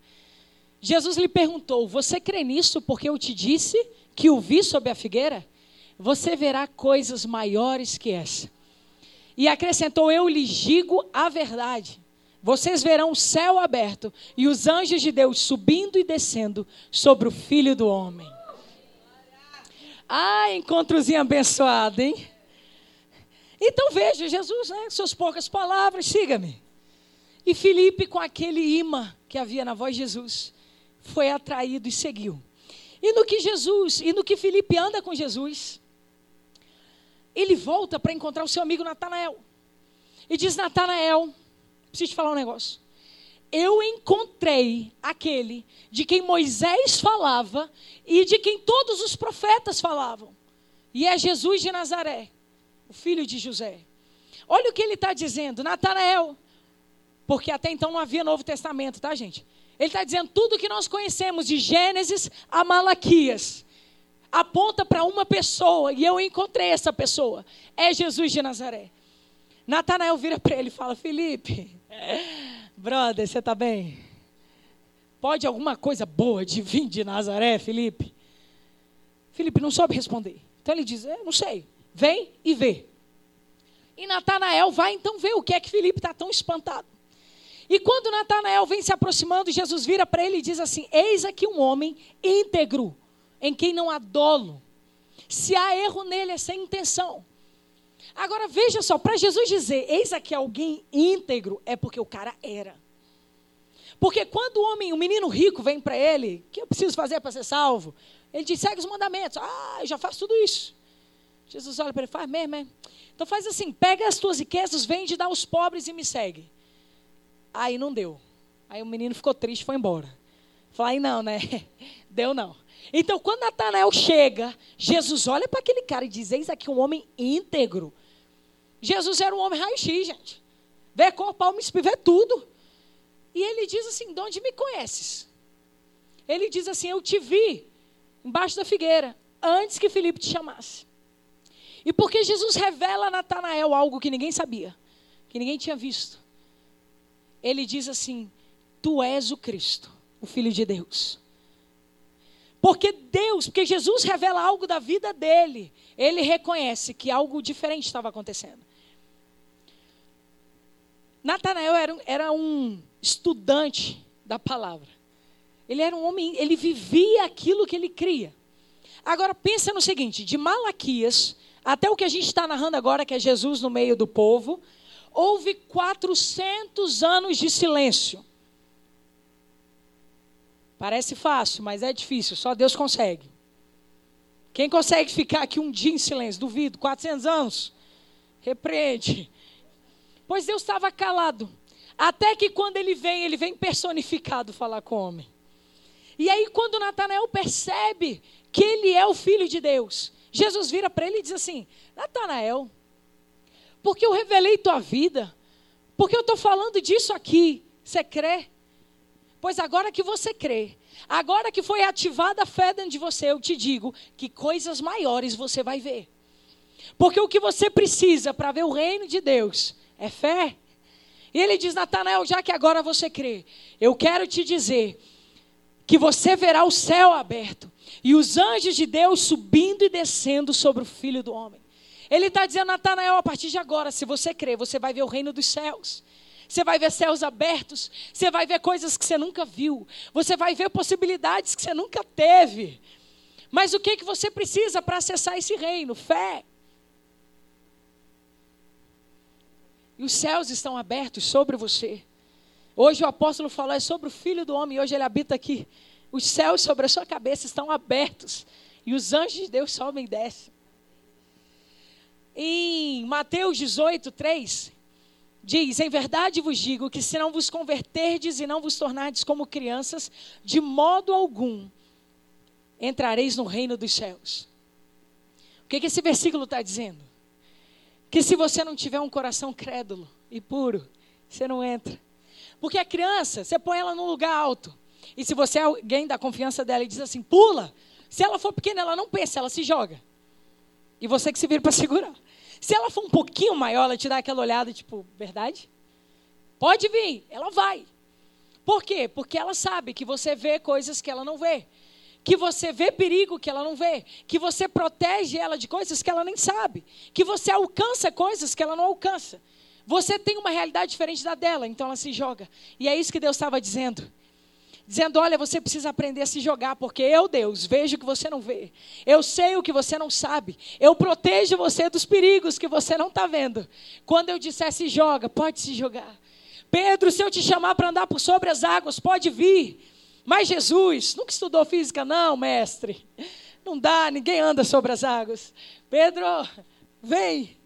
Jesus lhe perguntou: Você crê nisso porque eu te disse que o vi sob a figueira? Você verá coisas maiores que essa. E acrescentou: Eu lhe digo a verdade. Vocês verão o céu aberto e os anjos de Deus subindo e descendo sobre o filho do homem. Ah, encontrozinho abençoado, hein? Então veja, Jesus, né, suas poucas palavras, siga-me. E Felipe, com aquele imã que havia na voz de Jesus, foi atraído e seguiu. E no que Jesus, e no que Felipe anda com Jesus, ele volta para encontrar o seu amigo Natanael. E diz: Natanael, preciso te falar um negócio. Eu encontrei aquele de quem Moisés falava e de quem todos os profetas falavam. E é Jesus de Nazaré, o filho de José. Olha o que ele está dizendo, Natanael. Porque até então não havia Novo Testamento, tá, gente? Ele está dizendo tudo que nós conhecemos de Gênesis a Malaquias aponta para uma pessoa e eu encontrei essa pessoa. É Jesus de Nazaré. Natanael vira para ele e fala: Felipe, brother, você está bem? Pode alguma coisa boa de vir de Nazaré, Felipe? Felipe não soube responder. Então ele diz: é, Não sei. Vem e vê. E Natanael vai então ver o que é que Felipe está tão espantado. E quando Natanael vem se aproximando, Jesus vira para ele e diz assim: Eis aqui um homem íntegro, em quem não há dolo. Se há erro nele, é sem intenção. Agora veja só, para Jesus dizer, eis aqui alguém íntegro, é porque o cara era. Porque quando o homem, o menino rico vem para ele, o que eu preciso fazer para ser salvo? Ele diz, segue os mandamentos. Ah, eu já faço tudo isso. Jesus olha para ele, faz mesmo, é? Então faz assim, pega as tuas riquezas, vende, dá aos pobres e me segue. Aí não deu. Aí o menino ficou triste, foi embora. Falei, não, né? Deu não. Então, quando Natanael chega, Jesus olha para aquele cara e diz: Eis aqui um homem íntegro. Jesus era um homem raio-x, gente. Vê cor, palmo, vê tudo. E ele diz assim: De onde me conheces? Ele diz assim: Eu te vi embaixo da figueira, antes que Filipe te chamasse. E porque Jesus revela a Natanael algo que ninguém sabia, que ninguém tinha visto. Ele diz assim: Tu és o Cristo, o Filho de Deus. Porque Deus, porque Jesus revela algo da vida dele, ele reconhece que algo diferente estava acontecendo. Natanael era, era um estudante da palavra. Ele era um homem, ele vivia aquilo que ele cria. Agora pensa no seguinte, de Malaquias até o que a gente está narrando agora, que é Jesus no meio do povo, houve 400 anos de silêncio. Parece fácil, mas é difícil, só Deus consegue. Quem consegue ficar aqui um dia em silêncio? Duvido, 400 anos. Repreende. Pois Deus estava calado. Até que quando ele vem, ele vem personificado falar com o homem. E aí, quando Natanael percebe que ele é o filho de Deus, Jesus vira para ele e diz assim: Natanael, porque eu revelei tua vida, porque eu estou falando disso aqui, você crê? Pois agora que você crê, agora que foi ativada a fé dentro de você, eu te digo que coisas maiores você vai ver. Porque o que você precisa para ver o reino de Deus é fé. E ele diz: Natanael, já que agora você crê, eu quero te dizer que você verá o céu aberto e os anjos de Deus subindo e descendo sobre o filho do homem. Ele está dizendo, Natanael, a partir de agora, se você crer, você vai ver o reino dos céus. Você vai ver céus abertos, você vai ver coisas que você nunca viu, você vai ver possibilidades que você nunca teve. Mas o que, que você precisa para acessar esse reino? Fé. E os céus estão abertos sobre você. Hoje o apóstolo falou é sobre o filho do homem, hoje ele habita aqui. Os céus sobre a sua cabeça estão abertos e os anjos de Deus sobem e descem. Em Mateus 18, 3, diz: Em verdade vos digo que se não vos converterdes e não vos tornardes como crianças, de modo algum entrareis no reino dos céus. O que, que esse versículo está dizendo? Que se você não tiver um coração crédulo e puro, você não entra. Porque a criança, você põe ela num lugar alto. E se você é alguém da confiança dela e diz assim, pula, se ela for pequena, ela não pensa, ela se joga. E você que se vira para segurar. Se ela for um pouquinho maior, ela te dá aquela olhada, tipo, verdade? Pode vir, ela vai. Por quê? Porque ela sabe que você vê coisas que ela não vê. Que você vê perigo que ela não vê. Que você protege ela de coisas que ela nem sabe. Que você alcança coisas que ela não alcança. Você tem uma realidade diferente da dela, então ela se joga. E é isso que Deus estava dizendo dizendo: Olha, você precisa aprender a se jogar, porque eu, Deus, vejo o que você não vê. Eu sei o que você não sabe. Eu protejo você dos perigos que você não está vendo. Quando eu disser se joga, pode se jogar. Pedro, se eu te chamar para andar por sobre as águas, pode vir. Mas Jesus, nunca estudou física, não, mestre. Não dá, ninguém anda sobre as águas. Pedro, vem.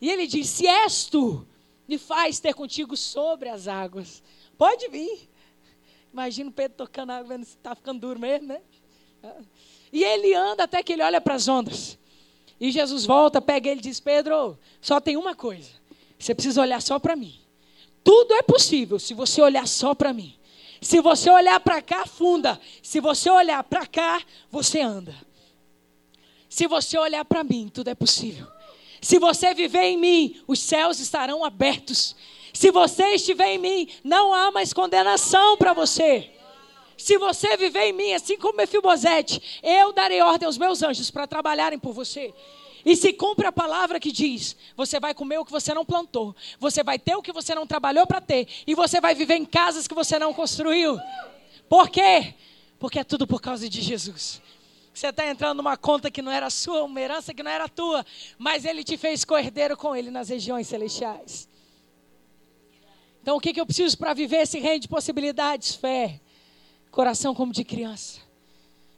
E ele diz: Se és tu, me faz ter contigo sobre as águas. Pode vir. Imagina o Pedro tocando água, vendo se está ficando duro mesmo, né? E ele anda até que ele olha para as ondas. E Jesus volta, pega ele e diz: Pedro, só tem uma coisa. Você precisa olhar só para mim. Tudo é possível se você olhar só para mim. Se você olhar para cá, afunda. Se você olhar para cá, você anda. Se você olhar para mim, tudo é possível. Se você viver em mim, os céus estarão abertos se você estiver em mim, não há mais condenação para você. Se você viver em mim, assim como Mefibosete, eu darei ordem aos meus anjos para trabalharem por você. E se cumpre a palavra que diz: você vai comer o que você não plantou, você vai ter o que você não trabalhou para ter, e você vai viver em casas que você não construiu. Por quê? Porque é tudo por causa de Jesus. Você está entrando numa conta que não era sua, uma herança que não era tua, mas Ele te fez cordeiro com Ele nas regiões celestiais. Então, o que, que eu preciso para viver esse reino de possibilidades? Fé. Coração como de criança.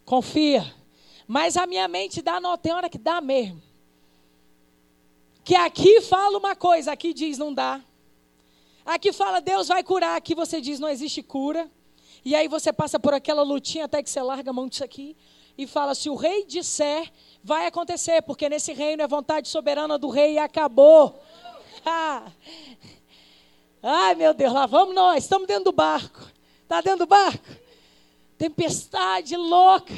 Confia. Mas a minha mente dá nó, tem hora que dá mesmo. Que aqui fala uma coisa, aqui diz não dá. Aqui fala Deus vai curar, aqui você diz não existe cura. E aí você passa por aquela lutinha até que você larga a mão disso aqui e fala: se o rei disser, vai acontecer, porque nesse reino é vontade soberana do rei e acabou. Ai, meu Deus, lá vamos nós, estamos dentro do barco. Está dentro do barco? Tempestade louca.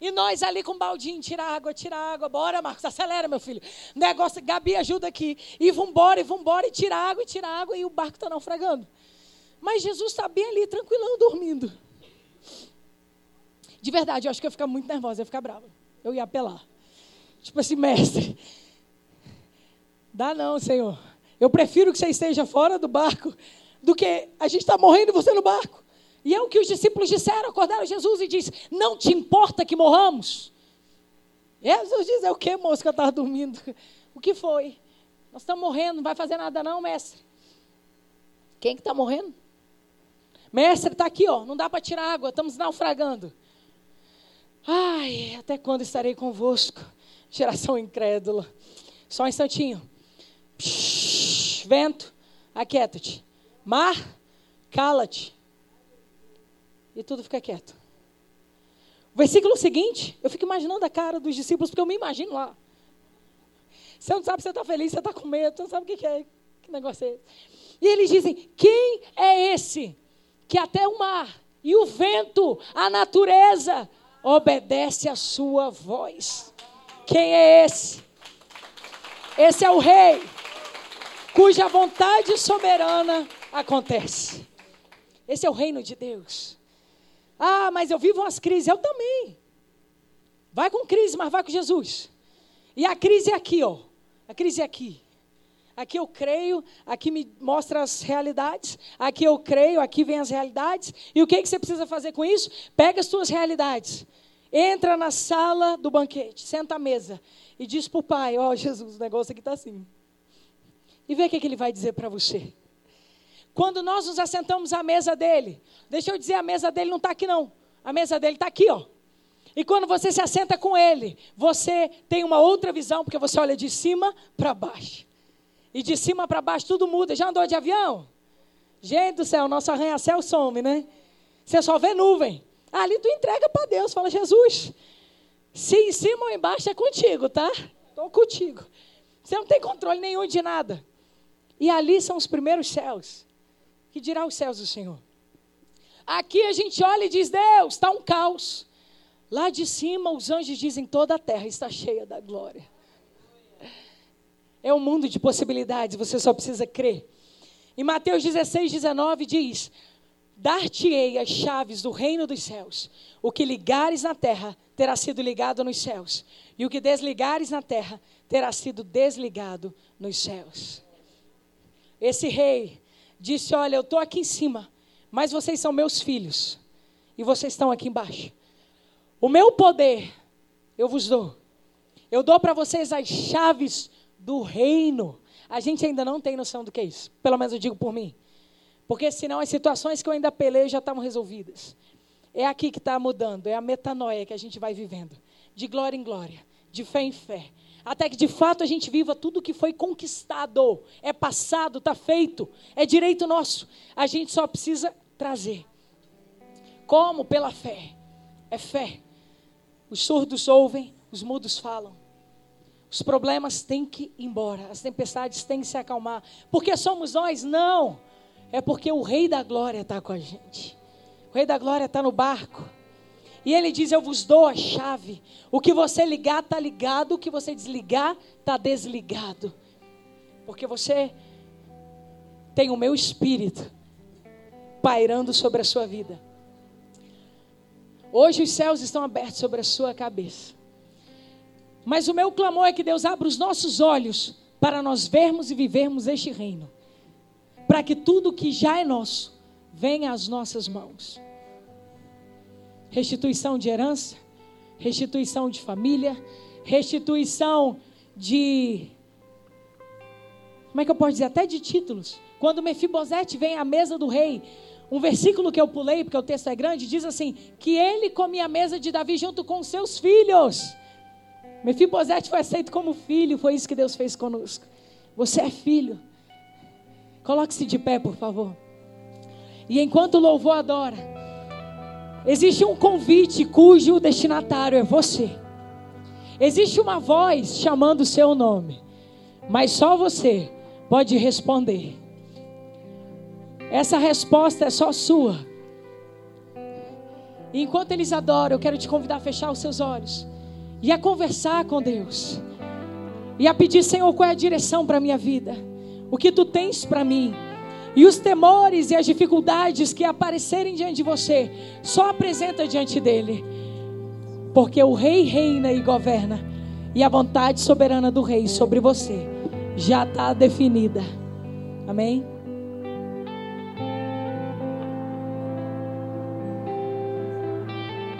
E nós ali com baldinho, tira água, tira água, bora, Marcos, acelera, meu filho. Negócio, Gabi, ajuda aqui. E vambora, e vambora, e tira água, e tira água, e o barco está naufragando. Mas Jesus está bem ali, tranquilão, dormindo. De verdade, eu acho que eu ia ficar muito nervosa, eu ia ficar brava. Eu ia apelar. Tipo assim, mestre, dá não, Senhor. Eu prefiro que você esteja fora do barco do que a gente está morrendo e você no barco. E é o que os discípulos disseram, acordaram Jesus e disse: Não te importa que morramos? Jesus diz: É o que, moço, que eu estava dormindo? O que foi? Nós estamos morrendo, não vai fazer nada, não, mestre. Quem que está morrendo? Mestre, está aqui, ó. Não dá para tirar água, estamos naufragando. Ai, até quando estarei convosco? Geração incrédula. Só um instantinho. Psh, vento, aquieta-te. Mar, cala-te. E tudo fica quieto. O versículo seguinte, eu fico imaginando a cara dos discípulos, porque eu me imagino lá. Você não sabe se você está feliz, você está com medo, você não sabe o que é, que negócio é esse. E eles dizem: Quem é esse que até o mar e o vento, a natureza, obedece a sua voz. Quem é esse? Esse é o rei, cuja vontade soberana acontece. Esse é o reino de Deus. Ah, mas eu vivo umas crises, eu também. Vai com crise, mas vai com Jesus. E a crise é aqui, ó. A crise é aqui. Aqui eu creio, aqui me mostra as realidades. Aqui eu creio, aqui vem as realidades. E o que, é que você precisa fazer com isso? Pega as suas realidades. Entra na sala do banquete, senta à mesa e diz para o pai: Ó, oh, Jesus, o negócio aqui está assim. E vê o que, que ele vai dizer para você. Quando nós nos assentamos à mesa dele, deixa eu dizer, a mesa dele não está aqui, não. A mesa dele está aqui, ó. E quando você se assenta com ele, você tem uma outra visão, porque você olha de cima para baixo. E de cima para baixo tudo muda. Já andou de avião? Gente do céu, nosso arranha-céu some, né? Você só vê nuvem. Ali tu entrega para Deus, fala, Jesus, se em cima ou embaixo é contigo, tá? Estou contigo. Você não tem controle nenhum de nada. E ali são os primeiros céus. Que dirá os céus do Senhor? Aqui a gente olha e diz, Deus, está um caos. Lá de cima os anjos dizem, toda a terra está cheia da glória. É um mundo de possibilidades, você só precisa crer. Em Mateus 16, 19 diz: Dar-te-ei as chaves do reino dos céus. O que ligares na terra terá sido ligado nos céus, e o que desligares na terra terá sido desligado nos céus. Esse rei disse: Olha, eu estou aqui em cima, mas vocês são meus filhos, e vocês estão aqui embaixo. O meu poder eu vos dou. Eu dou para vocês as chaves do reino. A gente ainda não tem noção do que é isso. Pelo menos eu digo por mim. Porque senão as situações que eu ainda pelei já estavam resolvidas. É aqui que está mudando, é a metanoia que a gente vai vivendo. De glória em glória, de fé em fé. Até que de fato a gente viva tudo que foi conquistado. É passado, está feito, é direito nosso. A gente só precisa trazer. Como? Pela fé. É fé. Os surdos ouvem, os mudos falam. Os problemas têm que ir embora, as tempestades têm que se acalmar. Porque somos nós? Não. É porque o Rei da Glória está com a gente. O Rei da Glória está no barco. E ele diz: Eu vos dou a chave. O que você ligar está ligado, o que você desligar está desligado. Porque você tem o meu espírito pairando sobre a sua vida. Hoje os céus estão abertos sobre a sua cabeça. Mas o meu clamor é que Deus abra os nossos olhos para nós vermos e vivermos este reino. Para que tudo que já é nosso venha às nossas mãos. Restituição de herança, restituição de família, restituição de. Como é que eu posso dizer? Até de títulos. Quando Mefibosete vem à mesa do rei, um versículo que eu pulei, porque o texto é grande, diz assim: que ele comia a mesa de Davi junto com seus filhos. Mefibosete foi aceito como filho, foi isso que Deus fez conosco. Você é filho. Coloque-se de pé, por favor. E enquanto o louvor adora, existe um convite cujo destinatário é você. Existe uma voz chamando o seu nome, mas só você pode responder. Essa resposta é só sua. E enquanto eles adoram, eu quero te convidar a fechar os seus olhos e a conversar com Deus. E a pedir, Senhor, qual é a direção para a minha vida? O que tu tens para mim? E os temores e as dificuldades que aparecerem diante de você, só apresenta diante dele. Porque o rei reina e governa. E a vontade soberana do rei sobre você já está definida. Amém?